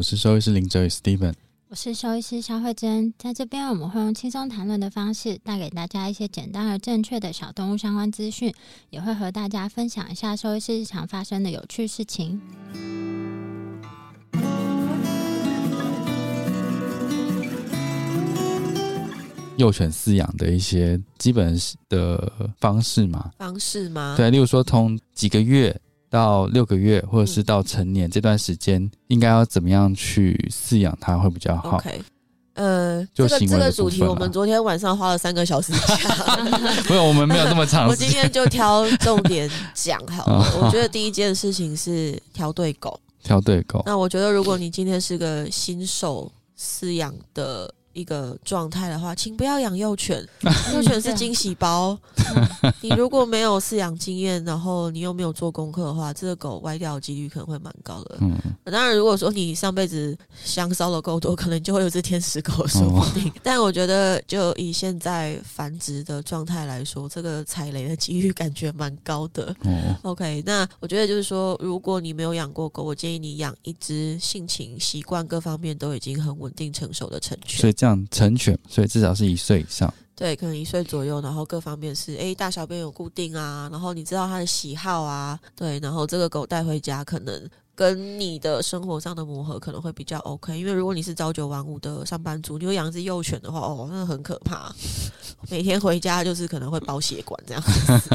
我是兽医师林哲宇 Steven。我是兽医师肖慧珍，在这边我们会用轻松谈论的方式，带给大家一些简单而正确的小动物相关资讯，也会和大家分享一下兽医师日常发生的有趣事情。幼犬饲养的一些基本的方式嘛？方式吗？对，例如说从几个月。到六个月，或者是到成年这段时间，应该要怎么样去饲养它会比较好？OK，呃，这个这个主题我们昨天晚上花了三个小时讲 没有，我们没有那么长。我今天就挑重点讲好了。我觉得第一件事情是挑对狗，挑对狗。那我觉得如果你今天是个新手饲养的。一个状态的话，请不要养幼犬，幼犬是惊喜包。你如果没有饲养经验，然后你又没有做功课的话，这个狗歪掉的几率可能会蛮高的。嗯，当然，如果说你上辈子香烧的够多，可能就会有只天使狗说不定。但我觉得，就以现在繁殖的状态来说，这个踩雷的几率感觉蛮高的。哦，OK，那我觉得就是说，如果你没有养过狗，我建议你养一只性情、习惯各方面都已经很稳定、成熟的成犬。这样成犬，所以至少是一岁以上。对，可能一岁左右，然后各方面是，哎，大小便有固定啊，然后你知道它的喜好啊，对，然后这个狗带回家，可能跟你的生活上的磨合可能会比较 OK。因为如果你是朝九晚五的上班族，你有养一只幼犬的话，哦，那很可怕，每天回家就是可能会包血管这样。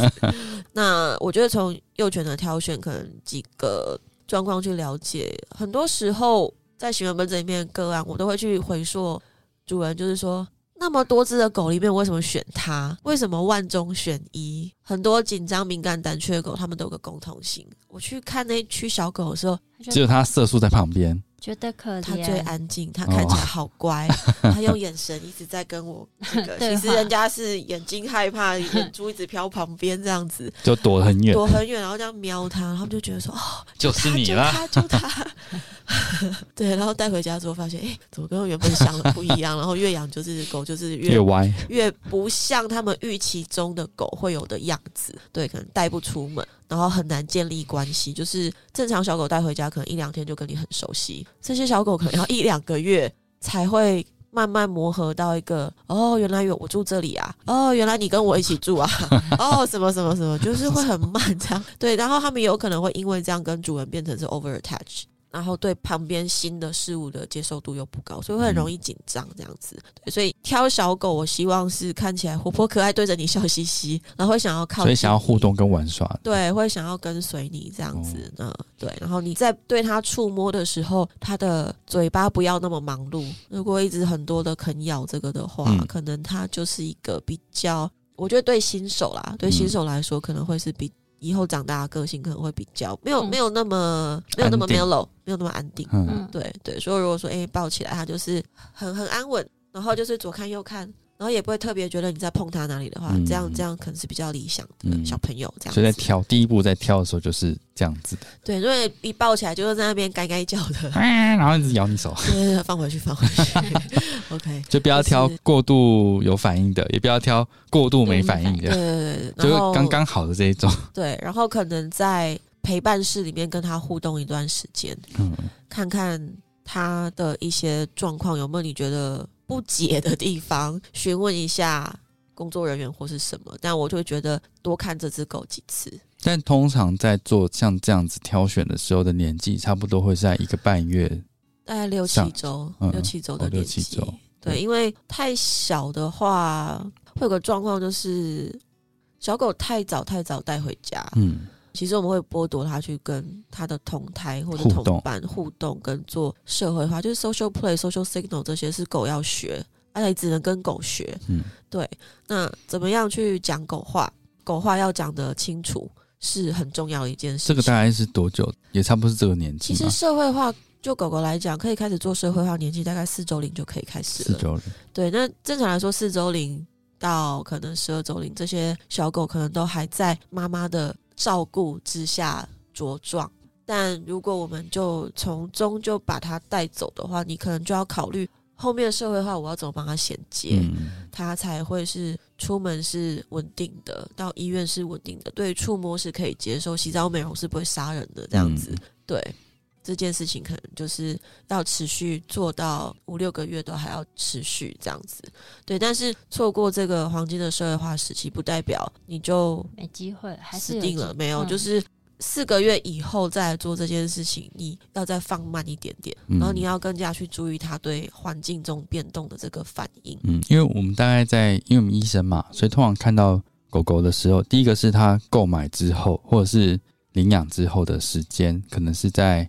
那我觉得从幼犬的挑选，可能几个状况去了解，很多时候在行为门诊里面个案，我都会去回溯。主人就是说，那么多只的狗里面，为什么选它？为什么万中选一？很多紧张、敏感、胆怯的狗，它们都有个共同性。我去看那区小狗的时候，只有它色素在旁边。觉得可怜，它最安静，它看起来好乖，他用眼神一直在跟我这个。其实人家是眼睛害怕，眼珠一直飘旁边这样子，就躲很远，躲很远，然后这样瞄它，他们就觉得说哦，就是你了，就他，对，然后带回家之后发现，哎，怎么跟原本想的不一样？然后越养就是狗就是越歪，越不像他们预期中的狗会有的样子，对，可能带不出门。然后很难建立关系，就是正常小狗带回家，可能一两天就跟你很熟悉。这些小狗可能要一两个月才会慢慢磨合到一个哦，原来有我住这里啊，哦，原来你跟我一起住啊，哦，什么什么什么，就是会很慢这样。对，然后他们有可能会因为这样跟主人变成是 over attach。然后对旁边新的事物的接受度又不高，所以会很容易紧张这样子。对，所以挑小狗，我希望是看起来活泼可爱，对着你笑嘻嘻，然后会想要靠，所以想要互动跟玩耍。对，会想要跟随你这样子。嗯，对。然后你在对它触摸的时候，它的嘴巴不要那么忙碌。如果一直很多的啃咬这个的话，可能它就是一个比较，我觉得对新手啦，对新手来说可能会是比。以后长大的，个性可能会比较没有没有那么没有那么 mellow，没有那么安定。嗯，对对，所以如果说哎抱起来，他就是很很安稳，然后就是左看右看。然后也不会特别觉得你在碰他哪里的话，这样这样可能是比较理想的小朋友这样。所以在挑第一步在挑的时候就是这样子的。对，因为一抱起来就是在那边该该叫的，然后一直咬你手。对，放回去，放回去。OK，就不要挑过度有反应的，也不要挑过度没反应的。对对对，就是刚刚好的这一种。对，然后可能在陪伴室里面跟他互动一段时间，嗯，看看他的一些状况有没有你觉得。不解的地方，询问一下工作人员或是什么，但我就会觉得多看这只狗几次。但通常在做像这样子挑选的时候的年纪，差不多会在一个半月大概六七上周，嗯六七周的哦六年纪。七周对，因为太小的话，会有个状况就是小狗太早太早带回家，嗯其实我们会剥夺他去跟他的同胎或者同伴互动，跟做社会化，就是 social play、social signal 这些是狗要学，而且只能跟狗学。嗯对，那怎么样去讲狗话？狗话要讲得清楚是很重要的一件事情。这个大概是多久？也差不多是这个年纪其实，社会化，就狗狗来讲，可以开始做社会化，年纪大概四周龄就可以开始了。四周龄。对，那正常来说，四周龄到可能十二周龄，这些小狗可能都还在妈妈的照顾之下茁壮。但如果我们就从中就把它带走的话，你可能就要考虑后面的社会化，我要怎么帮他衔接，嗯它才会是出门是稳定的，到医院是稳定的，对触摸是可以接受，洗澡美容是不会杀人的这样子。嗯对这件事情，可能就是要持续做到五六个月都还要持续这样子。对，但是错过这个黄金的社会化时期，不代表你就没机会，还是死定了没有，嗯就是。四个月以后再来做这件事情，你要再放慢一点点，嗯然后你要更加去注意它对环境中变动的这个反应。嗯，因为我们大概在，因为我们医生嘛，所以通常看到狗狗的时候，第一个是它购买之后，或者是领养之后的时间，可能是在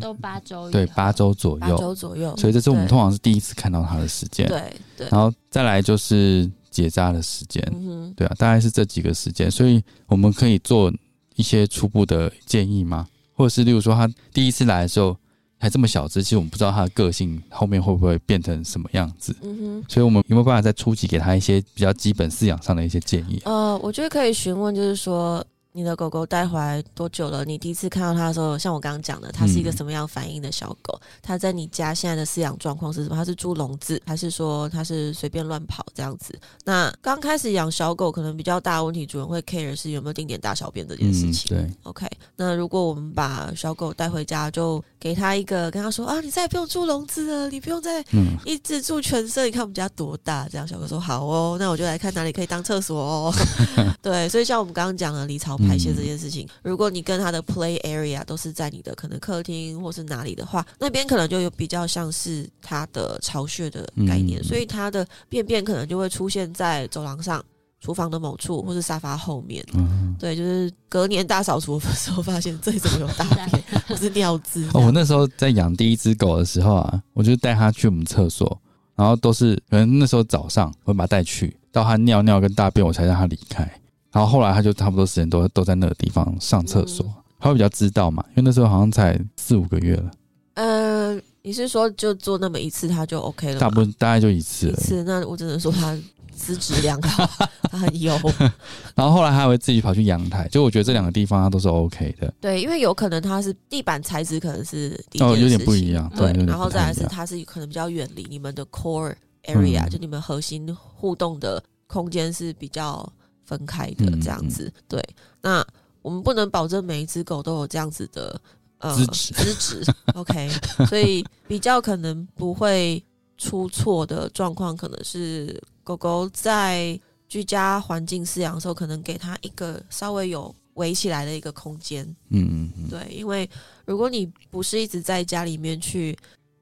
都八周对八周左八右，周左右，所以这是我们通常是第一次看到它的时间。对对，然后再来就是结扎的时间，嗯，对啊，大概是这几个时间，所以我们可以做一些初步的建议吗？或者是例如说，他第一次来的时候还这么小只，其实我们不知道他的个性后面会不会变成什么样子，嗯哼。所以我们有没有办法在初期给他一些比较基本饲养上的一些建议？呃，我觉得可以询问，就是说你的狗狗带回来多久了？你第一次看到它的时候，像我刚刚讲的，它是一个嗯什么样反应的小狗？它在你家现在的饲养状况是什么？它是住笼子，还是说它是随便乱跑这样子？那刚开始养小狗，可能比较大的问题，主人会 care 是有没有定点大小便这件事情。对，OK，那如果我们把小狗带回家，就给它一个跟它说啊，你再也不用住笼子了，你不用再嗯一直住全身，你看我们家多大？这样小狗说好哦，那我就来看哪里可以当厕所哦。对，所以像我们刚刚讲的离巢排泄这件事情，如果你跟它的 play area 都是在你的可能客厅或是哪里的话，那边可能就有比较像是它的巢穴的概念，嗯所以它的便便可能就会出现在走廊上。厨房的某处，或是沙发后面，嗯。对，就是隔年大扫除的时候，发现这里怎么有大便，或是尿渍哦，我那时候在养第一只狗的时候啊，我就带它去我们厕所，然后都是可能那时候早上我会把它带去，到它尿尿跟大便我才让它离开，然后后来他就差不多时间都都在那个地方上厕所，嗯它会比较知道嘛，因为那时候好像才四五个月了，呃，你是说就做那么一次他就 OK 了吗？大部分大概就一次。一次，那我只能说他资质良好，他很优。然后后来他还会自己跑去阳台，就我觉得这两个地方他都是 OK 的。对，因为有可能他是地板材质可能是哦，有点不一样，对，然后再来是不太一样它是可能比较远离你们的 core area，、嗯就你们核心互动的空间是比较分开的嗯这样子。对，那我们不能保证每一只狗都有这样子的呃资质资质，OK，所以比较可能不会出错的状况，可能是狗狗在居家环境饲养的时候，可能给它一个稍微有围起来的一个空间。嗯嗯嗯，对，因为如果你不是一直在家里面去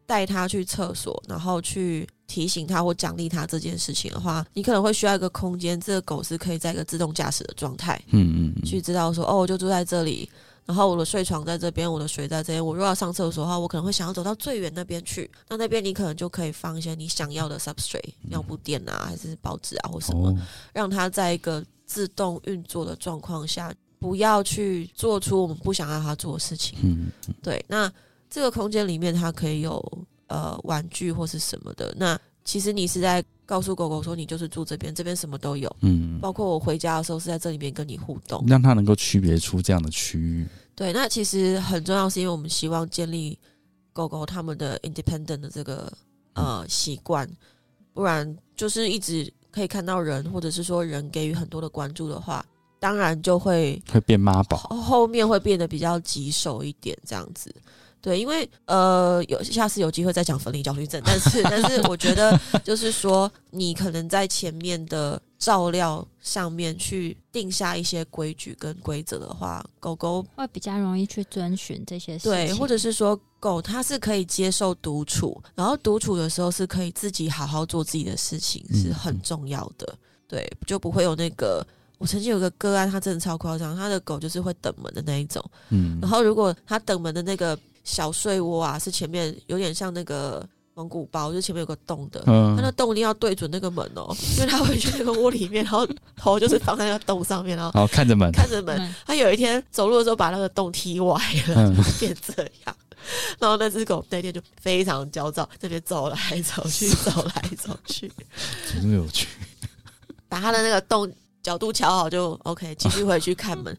带它去厕所，然后去提醒他或奖励他这件事情的话，你可能会需要一个空间，这个狗是可以在一个自动驾驶的状态，嗯嗯嗯，去知道说，哦，我就住在这里。然后我的睡床在这边，我的水在这边。我如果要上厕所的话，我可能会想要走到最远那边去。那那边你可能就可以放一些你想要的 substrate，尿布垫啊，还是报纸啊，或什么。哦，让它在一个自动运作的状况下，不要去做出我们不想让它做的事情。嗯对，那这个空间里面它可以有呃玩具或是什么的。那其实你是在告诉狗狗说，你就是住这边，这边什么都有。嗯，包括我回家的时候是在这里面跟你互动，让它能够区别出这样的区域。对，那其实很重要，是因为我们希望建立狗狗他们的 independent 的这个呃习惯，不然就是一直可以看到人，或者是说人给予很多的关注的话，当然就会会变妈宝，后后面会变得比较棘手一点，这样子。对，因为呃，有下次有机会再讲分离焦虑症，但是但是我觉得 就是说，你可能在前面的照料上面去定下一些规矩跟规则的话，狗狗会比较容易去遵循这些事情，对，或者是说狗它是可以接受独处，然后独处的时候是可以自己好好做自己的事情，嗯是很重要的。对，就不会有那个。我曾经有个个案，他真的超夸张，他的狗就是会等门的那一种。嗯然后如果他等门的那个小睡窝啊，是前面有点像那个蒙古包，就前面有个洞的，嗯它那洞一定要对准那个门哦，因为它会去那个窝里面，然后头就是放在那个洞上面，然后好看着门，看着门。嗯他有一天走路的时候把那个洞踢歪了，变这样。然后那只狗那天就非常焦躁，这边走来走去，走来走去，怎么这么有趣？把它的那个洞角度调好就 OK，继续回去看门。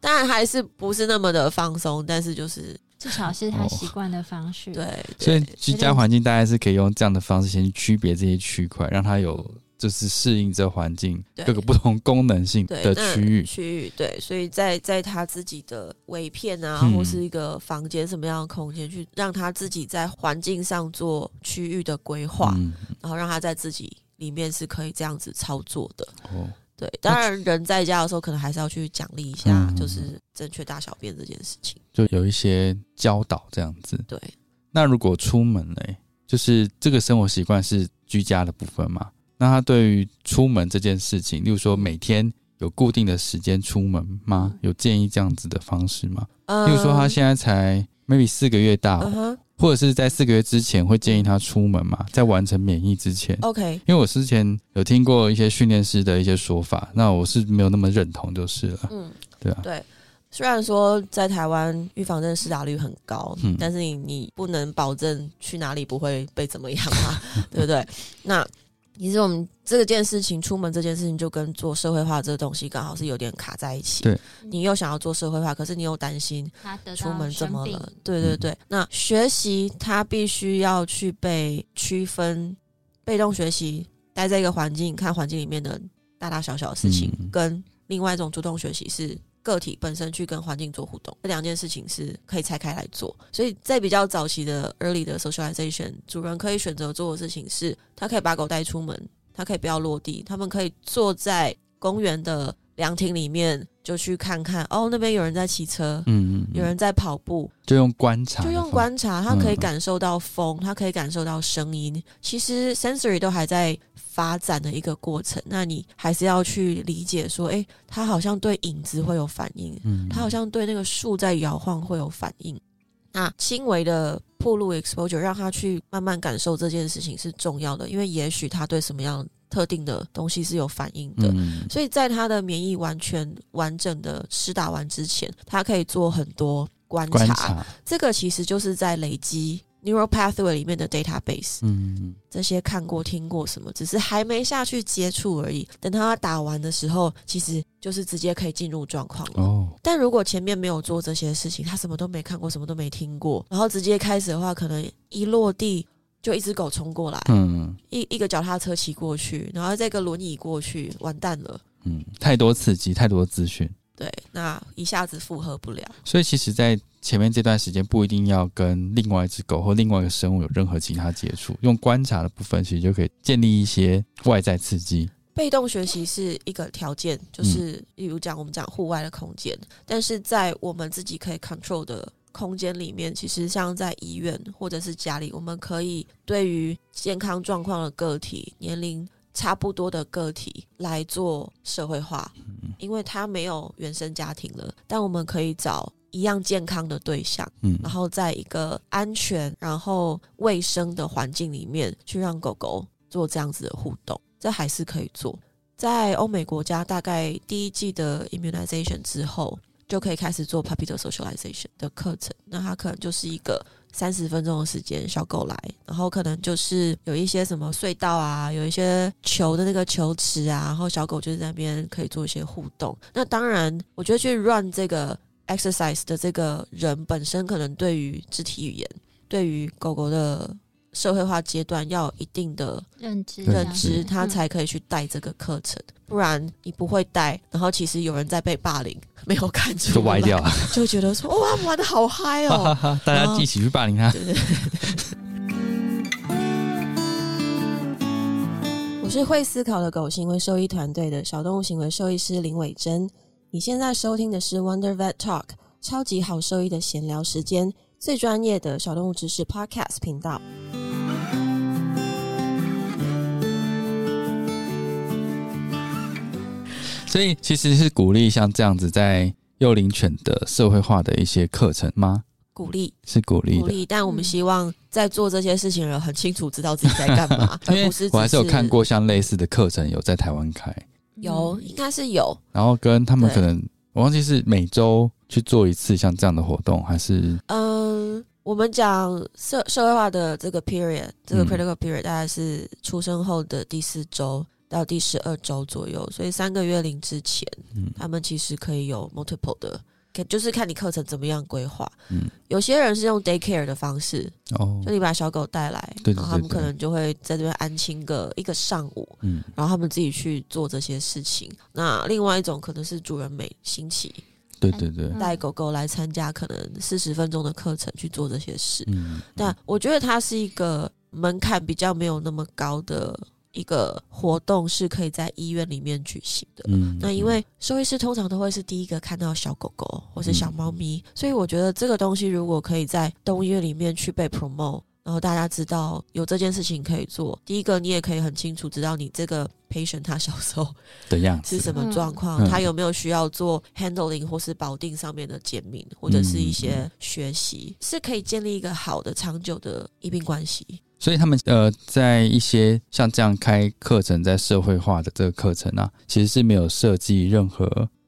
当然还是不是那么的放松，但是就是至少是他习惯的方式。对，所以居家环境大概是可以用这样的方式先去区别这些区块，让他有就是适应这环境对各个不同功能性的区域。区域对，所以在在他自己的尾片啊，嗯或是一个房间什么样的空间，去让他自己在环境上做区域的规划，嗯，然后让他在自己里面是可以这样子操作的。哦，对，当然人在家的时候，可能还是要去奖励一下，嗯就是正确大小便这件事情。就有一些教导这样子。对，那如果出门嘞，就是这个生活习惯是居家的部分嘛？那他对于出门这件事情，例如说每天有固定的时间出门吗？有建议这样子的方式吗？嗯例如说他现在才 maybe 四个月大，或者是在四个月之前会建议他出门嘛？在完成免疫之前。，OK，因为我之前有听过一些训练师的一些说法，那我是没有那么认同就是了。嗯，对啊，对。虽然说在台湾预防针施打率很高，嗯但是你你不能保证去哪里不会被怎么样嘛，对不对？那其实我们这件事情，出门这件事情就跟做社会化这个东西刚好是有点卡在一起。对，你又想要做社会化，可是你又担心出门怎么了？对对对，那学习它必须要去被区分，被动学习待在一个环境，看环境里面的大大小小的事情，嗯跟另外一种主动学习是。个体本身去跟环境做互动，这两件事情是可以拆开来做。所以在比较早期的 early 的 socialization，主人可以选择做的事情是，他可以把狗带出门，他可以不要落地，他们可以坐在公园的凉亭里面，就去看看哦，那边有人在骑车，嗯，嗯有人在跑步，就用观察就，用观察，他可以嗯感受到风，他可以感受到声音。其实 sensory 都还在发展的一个过程，那你还是要去理解说，诶，他好像对影子会有反应，嗯，他好像对那个树在摇晃会有反应。那轻微的暴露 exposure 让他去慢慢感受这件事情是重要的，因为也许他对什么样特定的东西是有反应的。嗯所以在他的免疫完全完整的施打完之前，他可以做很多观察。观察，这个其实就是在累积 neural pathway 里面的 database，嗯这些看过、听过什么，只是还没下去接触而已。等他打完的时候，其实就是直接可以进入状况了。哦，但如果前面没有做这些事情，他什么都没看过，什么都没听过，然后直接开始的话，可能一落地就一只狗冲过来，嗯一一个脚踏车骑过去，然后再一个轮椅过去，完蛋了。嗯，太多刺激，太多资讯，对，那一下子负荷不了。所以其实，在前面这段时间不一定要跟另外一只狗或另外一个生物有任何其他接触，用观察的部分，其实就可以建立一些外在刺激。被动学习是一个条件，就是例如讲我们讲户外的空间，但是在我们自己可以 control 的空间里面，其实像在医院或者是家里，我们可以对于健康状况的个体、年龄差不多的个体来做社会化，因为他没有原生家庭了，但我们可以找一样健康的对象。嗯然后在一个安全、然后卫生的环境里面，去让狗狗做这样子的互动，这还是可以做。在欧美国家，大概第一季的 immunization 之后，就可以开始做 puppy 的 socialization 的课程。那它可能就是一个三十分钟的时间，小狗来，然后可能就是有一些什么隧道啊，有一些球的那个球池啊，然后小狗就是在那边可以做一些互动。那当然，我觉得去 run 这个 exercise 的这个人本身，可能对于肢体语言，对于狗狗的社会化阶段要有一定的认知认知，他嗯才可以去带这个课程。不然你不会带，然后其实有人在被霸凌，没有看出，就歪掉，了，就会觉得说哇玩的好嗨哦。大家一起去霸凌他。对对对对我我是会思考的狗行为兽医团队的小动物行为兽医师林伟珍。你现在收听的是 Wonder Vet Talk，超级好兽医的闲聊时间，最专业的小动物知识 Podcast 频道。所以其实是鼓励像这样子在幼龄犬的社会化的一些课程吗？鼓励，是鼓励。鼓励，但我们希望在做这些事情的人很清楚知道自己在干嘛，而不是我还是有看过像类似的课程有在台湾开，有，应该是有。然后跟他们可能我忘记是每周去做一次像这样的活动，还是嗯，我们讲社社会化的这个 period，这个嗯。critical period 大概是出生后的第四周到第十二周左右，所以三个月龄之前，嗯。他们其实可以有 multiple 的，可就是看你课程怎么样规划。嗯。有些人是用 daycare 的方式，哦。就你把小狗带来，对对然后他们对对可能就会在这边安亲个一个上午，嗯。然后他们自己去做这些事情。那另外一种可能是主人每星期对对对嗯带狗狗来参加可能四十分钟的课程去做这些事。嗯但我觉得它是一个门槛比较没有那么高的一个活动，是可以在医院里面举行的。嗯那因为兽医师通常都会是第一个看到小狗狗或是小猫咪，所以我觉得这个东西如果可以在动物医院里面去被 promote，然后大家知道有这件事情可以做，第一个你也可以很清楚知道你这个 patient 他小时候的样子是什么状况，嗯他有没有需要做 handling 或是保定上面的减敏，或者是一嗯些学习，是可以建立一个好的长久的医病关系。所以他们呃，在一些像这样开课程，在社会化的这个课程啊，其实是没有设计任何，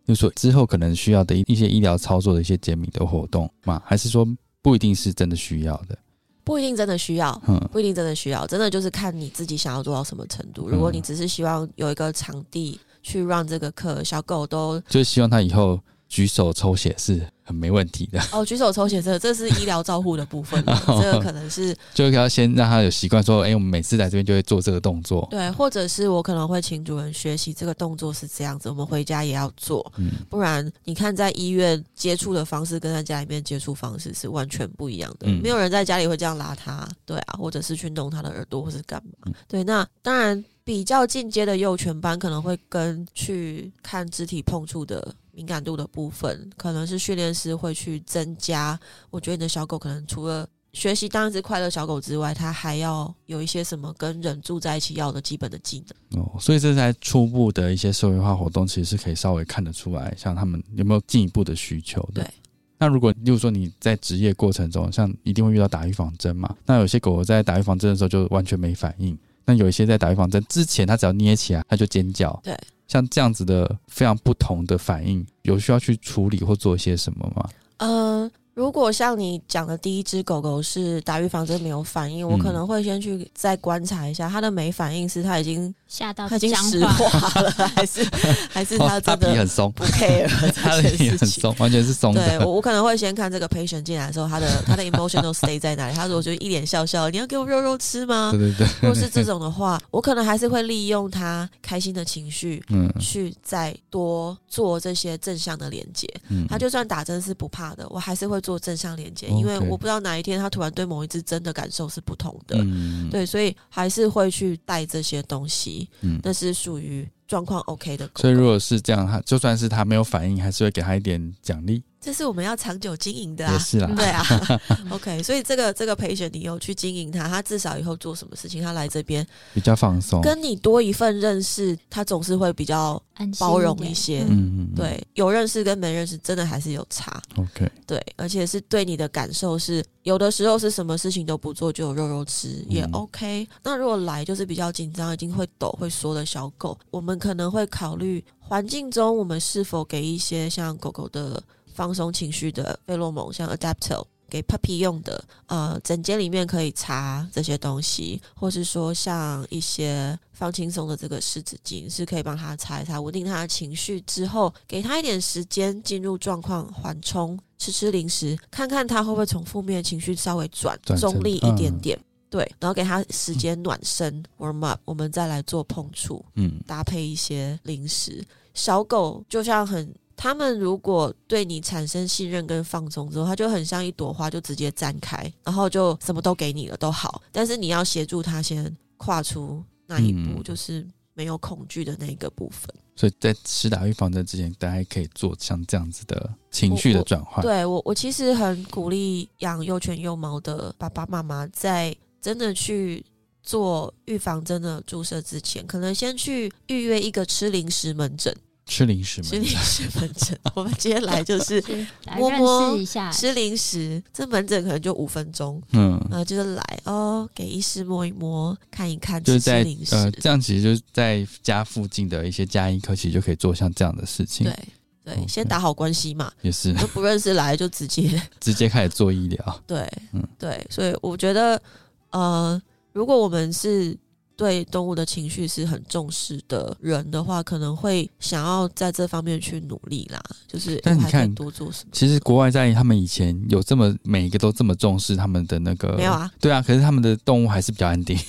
就是说之后可能需要的一一些医疗操作的一些减敏的活动嘛，还是说不一定是真的需要的？不一定真的需要，嗯不一定真的需要，真的就是看你自己想要做到什么程度。嗯如果你只是希望有一个场地去让这个课，小狗都就是希望他以后举手抽血是很没问题的，哦举手抽血，这这是医疗照护的部分了，这个可能是 就要先让他有习惯说，哎、我们每次来这边就会做这个动作。对，或者是我可能会请主人学习这个动作是这样子，我们回家也要做，嗯不然你看在医院接触的方式跟在家里面接触方式是完全不一样的。嗯没有人在家里会这样拉他，对啊，或者是去弄他的耳朵或是干嘛。嗯对，那当然比较进阶的幼犬班可能会跟去看肢体碰触的敏感度的部分，可能是训练师会去增加。我觉得你的小狗可能除了学习当一只快乐小狗之外，它还要有一些什么跟人住在一起要的基本的技能。哦，所以这在初步的一些社会化活动，其实是可以稍微看得出来，像他们有没有进一步的需求的。对。那如果，例如说你在职业过程中，像一定会遇到打预防针嘛，那有些狗狗在打预防针的时候就完全没反应，那有一些在打预防针之前，它只要捏起来，它就尖叫。对。像这样子的非常不同的反应，有需要去处理或做一些什么吗？呃，如果像你讲的第一只狗狗是打预防针没有反应，我嗯可能会先去再观察一下它的没反应是它已经吓到他已经僵石化，了，还是还是它哦它真的皮很松，不 care 它 这的皮？很松，完全是松对。我，我可能会先看这个 patient 进来的时候，他的他的 emotional state 在哪里。他如果就一脸笑笑，你要给我肉肉吃吗对？对对，如果是这种的话，我可能还是会利用他开心的情绪，嗯去再多做这些正向的连接。嗯，他就算打针是不怕的，我还是会做正向连接，因为我不知道哪一天他突然对某一只针的感受是不同的。嗯，对，所以还是会去带这些东西，嗯，那是属于状况 OK 的狗狗。所以如果是这样，他就算是他没有反应，还是会给他一点奖励，这是我们要长久经营的啊。也是啊。对啊，OK，所以这个这个培选你有去经营它，他至少以后做什么事情，他来这边比较放松。跟你多一份认识，他总是会比较包容一些。嗯嗯，嗯对，有认识跟没认识，真的还是有差。，OK，对，而且是对你的感受是，有的时候是什么事情都不做就有肉肉吃，也嗯 OK。那如果来就是比较紧张，已经会抖会缩的小狗，我们可能会考虑环境中我们是否给一些像狗狗的放松情绪的费洛蒙，像 Adaptil。给 puppy 用的，呃，整间里面可以擦这些东西，或是说像一些放轻松的这个湿纸巾，是可以帮他擦一擦，稳定他的情绪之后，给他一点时间进入状况，缓冲，吃吃零食，看看他会不会从负面情绪稍微转中立一点嗯点。对，然后给他时间暖身 warm up，我们再来做碰触，嗯搭配一些零食。小狗就像很，他们如果对你产生信任跟放松之后，他就很像一朵花，就直接绽开，然后就什么都给你了，都好。但是你要协助他先跨出那一步，嗯就是没有恐惧的那个部分。所以在施打预防针之前，大家可以做像这样子的情绪的转换。对我，我其实很鼓励养幼犬幼猫的爸爸妈妈，在真的去做预防针的注射之前，可能先去预约一个吃零食门诊。吃零食吃零？食门诊，我们今天来就是来认摸摸识一下，吃零食，这门诊可能就五分钟，嗯，呃，就是来哦，给医师摸一摸，看一看，吃吃就是在零食，呃，这样其实就是在家附近的一些家医科，其实就可以做像这样的事情。对对先打好关系嘛，也是。都不认识来就直接 直接开始做医疗。对，嗯对，所以我觉得，呃，如果我们是对动物的情绪是很重视的人的话，可能会想要在这方面去努力啦。就是但你看多做什么？其实国外在他们以前有这么每一个都这么重视他们的那个没有啊，对啊，可是他们的动物还是比较安定。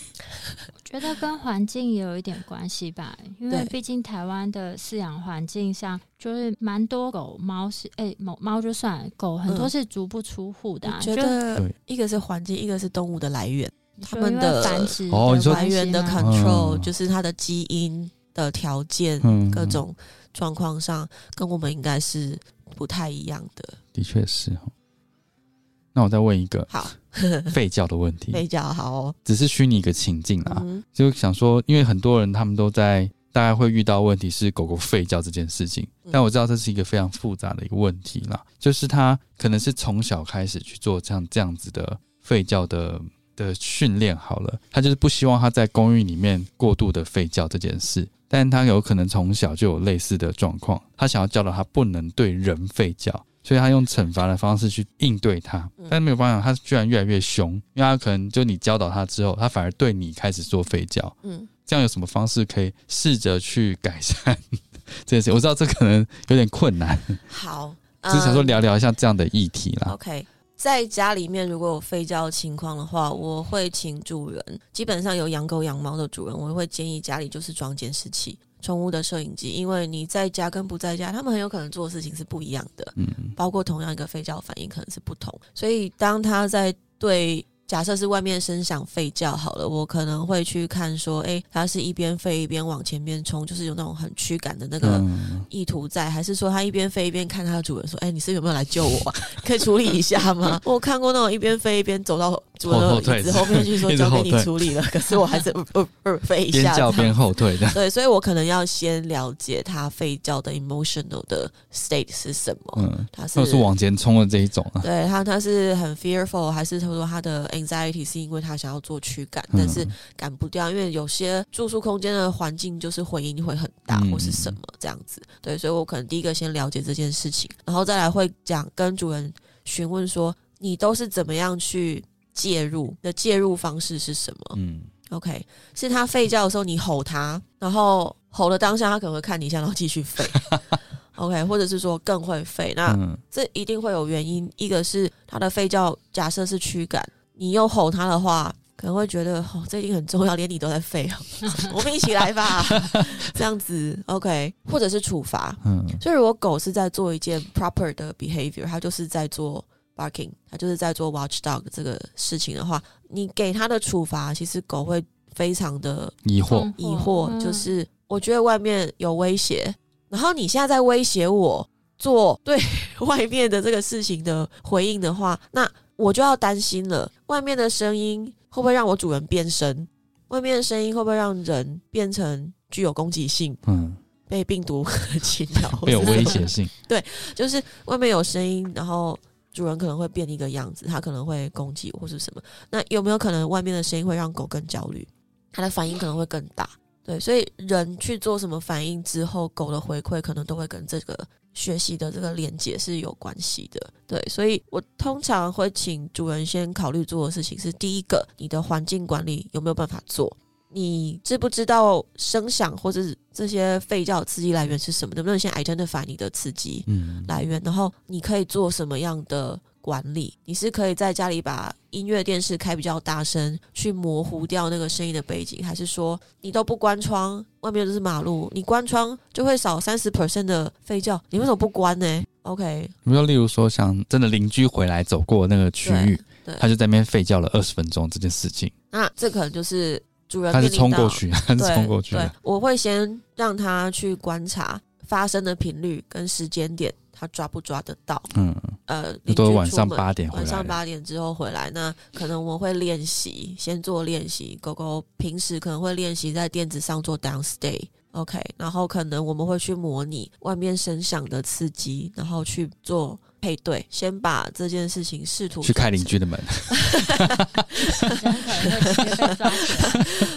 觉得跟环境也有一点关系吧，因为对毕竟台湾的饲养环境上，就是蛮多狗猫是，哎、猫猫就算了，狗很多嗯是足不出户的、啊，我觉得一个是环境，一个是动物的来源，他们的繁殖哦你说来源的 control 嗯。就是它的基因的条件，嗯，各种状况上跟我们应该是不太一样的。的确是哦。那我再问一个好，吠叫的问题，吠叫好哦。只是虚拟一个情境啊，嗯。就想说，因为很多人他们都在大概会遇到问题是狗狗吠叫这件事情，嗯。但我知道这是一个非常复杂的一个问题啦，就是它可能是从小开始去做像这样子的吠叫的的训练好了，他就是不希望他在公寓里面过度的吠叫这件事，但他有可能从小就有类似的状况，他想要教导他不能对人吠叫。所以他用惩罚的方式去应对他，嗯但是没有办法，他居然越来越凶，因为他可能就你教导他之后，他反而对你开始做吠叫。嗯，这样有什么方式可以试着去改善这件事？我知道这可能有点困难，好，只是想说嗯聊聊一下这样的议题啦。OK，在家里面如果有吠叫的情况的话，我会请主人，基本上有养狗养猫的主人，我会建议家里就是装监视器。宠物的摄影机，因为你在家跟不在家，他们很有可能做的事情是不一样的，嗯，包括同样一个吠叫反应可能是不同。所以当他在对假设是外面声响吠叫好了，我可能会去看说，哎，他是一边吠一边往前面冲，就是有那种很驱赶的那个嗯，意图在，还是说他一边飞一边看他的主人说：“哎、你是有没有来救我、啊？可以处理一下吗？” 我看过那种一边飞一边走到主人的椅子后面去说：“交给你处理了。”可是我还是呃呃呃飞一下，边叫边后退的。对，所以我可能要先了解他吠叫的 emotional 的 state 是什么。嗯，他是或是往前冲的这一种啊。对他，他是很 fearful，还是他说他的 anxiety 是因为他想要做驱赶，嗯但是赶不掉，因为有些住宿空间的环境就是回音会很大，嗯或是什么这样子。对，所以我可能第一个先了解这件事情，然后再来会讲跟主人询问说，你都是怎么样去介入，你的介入方式是什么嗯，？OK，是他吠叫的时候你吼他，然后吼的当下他可能会看你一下，然后继续吠。OK，或者是说更会吠，那嗯这一定会有原因。一个是他的吠叫，假设是驱赶，你又吼他的话，可能会觉得哦，这一定很重要，连你都在吠哦，我们一起来吧，这样子 OK，或者是处罚。嗯。所以如果狗是在做一件 proper 的 behavior，它就是在做 barking，它就是在做 watchdog 这个事情的话，你给它的处罚，其实狗会非常的疑惑，嗯疑惑，嗯就是我觉得外面有威胁，然后你现在在威胁我做对 外面的这个事情的回应的话，那我就要担心了，外面的声音会不会让我主人变身？外面的声音会不会让人变成具有攻击性、嗯，被病毒侵扰、会有威胁性。对就是外面有声音，然后主人可能会变一个样子，他可能会攻击或是什么。那有没有可能外面的声音会让狗更焦虑？它的反应可能会更大。对，所以人去做什么反应之后，狗的回馈可能都会跟这个学习的这个连接是有关系的。对，所以我通常会请主人先考虑做的事情是：第一个，你的环境管理有没有办法做？你知不知道声响或者是这些吠叫刺激来源是什么？能不能先 identify 你的刺激？嗯，来源，然后你可以做什么样的管理？你是可以在家里把音乐电视开比较大声，去模糊掉那个声音的背景，还是说你都不关窗，外面都是马路，你关窗就会少三十 percent 的吠叫，你为什么不关呢？OK，比如说，例如说，像真的邻居回来走过那个区域，对他就在那边吠叫了二十分钟这件事情。那这可能就是主人他是冲过去，他是冲过去对，，我会先让他去观察发生的频率跟时间点，他抓不抓得到？嗯，呃，就都晚上八点晚上八点之后回来，那可能我们会练习，先做练习。狗狗平时可能会练习在垫子上做 downstay。OK，然后可能我们会去模拟外面声响的刺激，然后去做配对，先把这件事情试图去开邻居的门。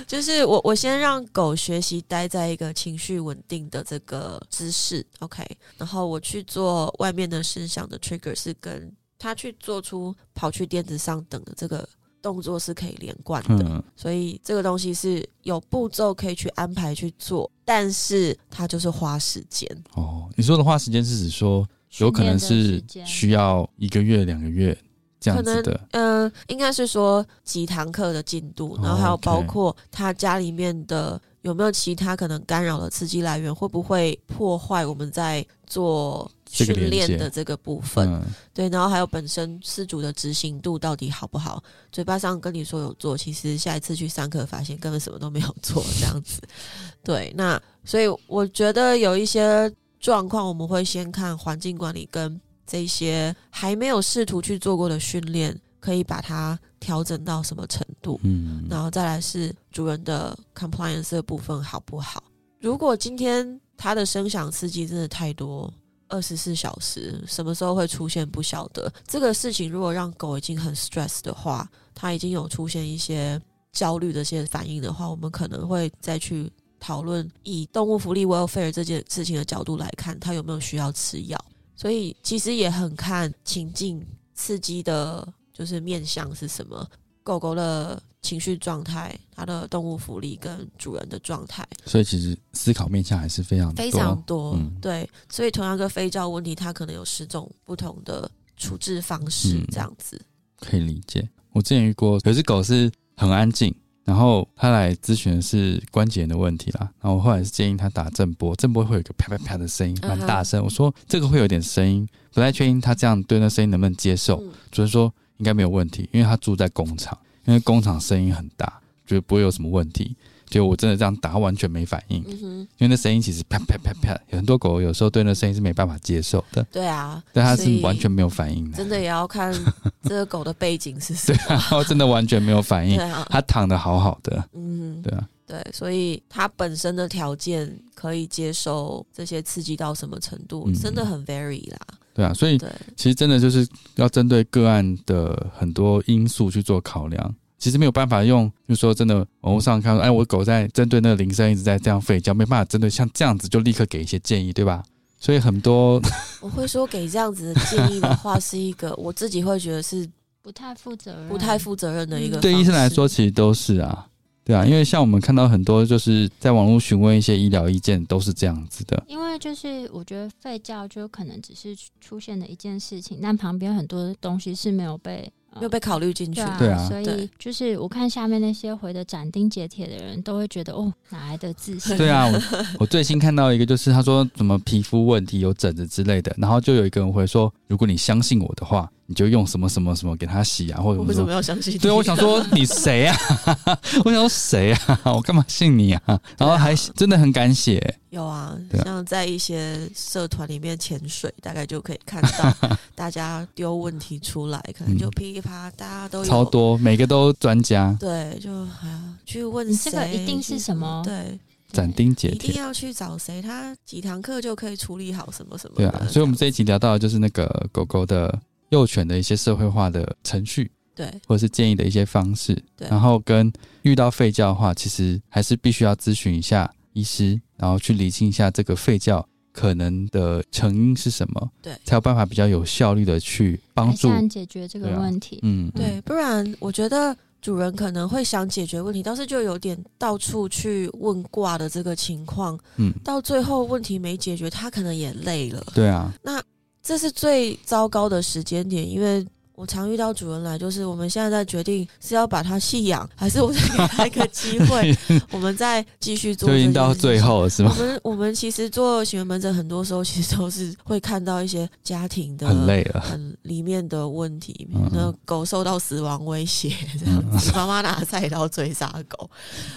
就是我我先让狗学习待在一个情绪稳定的这个姿势，OK，然后我去做外面的声响的 trigger 是跟它去做出跑去垫子上等的这个动作是可以连贯的，嗯，所以这个东西是有步骤可以去安排去做，但是它就是花时间。哦，你说的花时间是指说有可能是需要一个月、两个月这样子的，嗯、应该是说几堂课的进度，然后还有包括他家里面的有没有其他可能干扰的刺激来源，会不会破坏我们在做训练的这个部分？嗯，对，然后还有本身事主的执行度到底好不好？嘴巴上跟你说有做，其实下一次去上课发现根本什么都没有做，这样子。对，那所以我觉得有一些状况，我们会先看环境管理跟这些还没有试图去做过的训练，可以把它调整到什么程度，嗯，然后再来是主人的 compliance 的部分好不好？如果今天他的声响刺激真的太多，二十四小时什么时候会出现不晓得。这个事情如果让狗已经很 stress 的话，它已经有出现一些焦虑的一些反应的话，我们可能会再去讨论以动物福利 welfare 这件事情的角度来看，它有没有需要吃药。所以其实也很看情境刺激的，就是面向是什么。狗狗的情绪状态、它的动物福利跟主人的状态所以其实思考面向还是非常非常多，嗯对，所以同样一个非照问题，它可能有十种不同的处置方式嗯，这样子。可以理解。我之前遇过，有只狗是很安静，然后他来咨询的是关节炎的问题啦。然后我后来是建议他打震波，震波会有一个啪啪啪的声音，蛮大声。我说这个会有点声音，不太确定他这样对那声音能不能接受。嗯主任说应该没有问题，因为他住在工厂，因为工厂声音很大，觉得不会有什么问题。结果我真的这样打，他完全没反应，嗯，因为那声音其实啪啪啪啪，有很多狗有时候对那声音是没办法接受的，对啊，但它是完全没有反应的，真的也要看 这个狗的背景是什对。啊，真的完全没有反应对，啊，它躺的好好的，嗯，对啊，对，所以它本身的条件可以接受这些刺激到什么程度，嗯。真的很 very 啦。对啊，所以对，其实真的就是要针对个案的很多因素去做考量。其实没有办法用，就说真的，网络上看，哎，我狗在针对那个铃声一直在这样吠叫，没办法针对像这样子就立刻给一些建议，对吧？所以很多我会说给这样子的建议的话，是一个我自己会觉得是不太负责任，不太负责任的一个。对医生来说，，其实都是啊，对啊，因为像我们看到很多就是在网络询问一些医疗意见，都是这样子的。因为就是我觉得吠叫就可能只是出现的一件事情，但旁边很多东西是没有被。呃没有被考虑进去对。啊，所以就是我看下面那些回的斩钉截铁的人都会觉得哦，哪来的自信？对啊，我 我最新看到一个，就是他说什么皮肤问题有疹子之类的，然后就有一个人会说，如果你相信我的话，你就用什么什么什么给他洗啊，或者我为什么说。要相信你？对，我想说你谁啊？我想说谁啊？我干嘛信你啊？然后还真的很敢写，有啊，啊像在一些社团里面潜水，大概就可以看到 大家丢问题出来，可能就嗯噼里啪啦，大家都有超。多，每个都专家，对，就哎呀，去问这个一定是什么对，斩钉截铁一定。要去找谁，他几堂课就可以处理好什么什么。对啊，所以我们这一集聊到的就是那个狗狗的幼犬的一些社会化的程序，对或者是建议的一些方式。对然后跟遇到吠叫的话，其实还是必须要咨询一下医师，然后去理清一下这个吠叫可能的成因是什么，对才有办法比较有效率的去帮助。解决这个问题。嗯，对，不然我觉得主人可能会想解决问题，但是就有点到处去问卦的这个情况，嗯，到最后问题没解决，他可能也累了。对啊，那这是最糟糕的时间点，因为我常遇到主人来，就是我们现在在决定是要把它弃养，还是我再给他一个机会，我们再继续做。就已经到最后了，是吗？我们我们其实做行为门诊，很多时候其实都是会看到一些家庭的很累了，很里面的问题，嗯那狗受到死亡威胁这样子，妈妈拿菜刀追杀狗，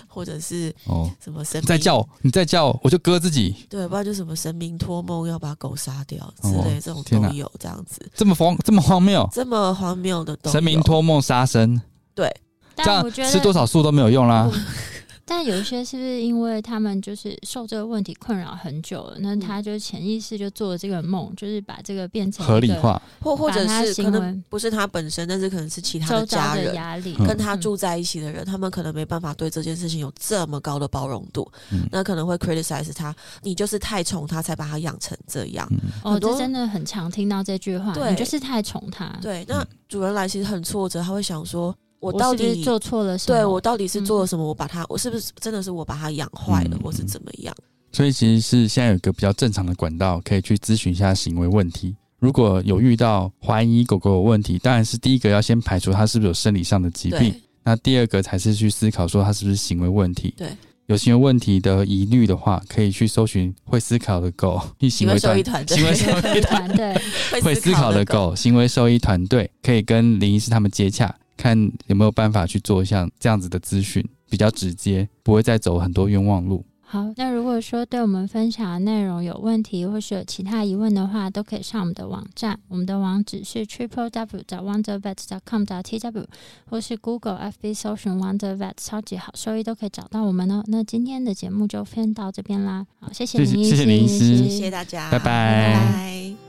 或者是哦，什么生命再叫你再叫我就割自己，对，不然就什么神明托梦要把狗杀掉之哦类，这种都有这样子，这么荒这么荒谬，这么荒谬的都有。神明托梦杀生，对，这样我觉吃多，少素都没有用啦。但有一些是不是因为他们就是受这个问题困扰很久了，那嗯他就潜意识就做了这个梦，就是把这个变成合理化，或或者是可能不是他本身，但是可能是其他的的家人。压力，嗯跟他住在一起的人，他们可能没办法对这件事情有这么高的包容度，嗯那可能会 criticize 他，你就是太宠他，才把他养成这样。嗯，哦，这真的很常听到这句话，对你就是太宠他，对，那主人来其实很挫折，他会想说，我我到底是是做错了什么？对我到底是做了什么？我把它，我是不是真的是我把它养坏了，嗯或是怎么样？所以其实是现在有一个比较正常的管道，可以去咨询一下行为问题。如果有遇到怀疑狗狗有问题，当然是第一个要先排除它是不是有生理上的疾病，那第二个才是去思考说它是不是行为问题。对，有行为问题的疑虑的话，可以去搜寻会思考的狗，行行为兽医团队行为兽医团 团队，会思考的狗，行为兽医团队可以跟林医师他们接洽，看有没有办法去做像这样子的咨询，比较直接，不会再走很多冤枉路。好，那如果说对我们分享的内容有问题，或是有其他疑问的话，都可以上我们的网站，我们的网址是 triple w 找 wondervet com 找 t w，或是 Google FB 搜寻 Wonder Vet 超级好收益都可以找到我们哦。那今天的节目就先到这边啦，好，谢谢谢谢林医谢谢林医师。谢谢大家，拜拜。拜拜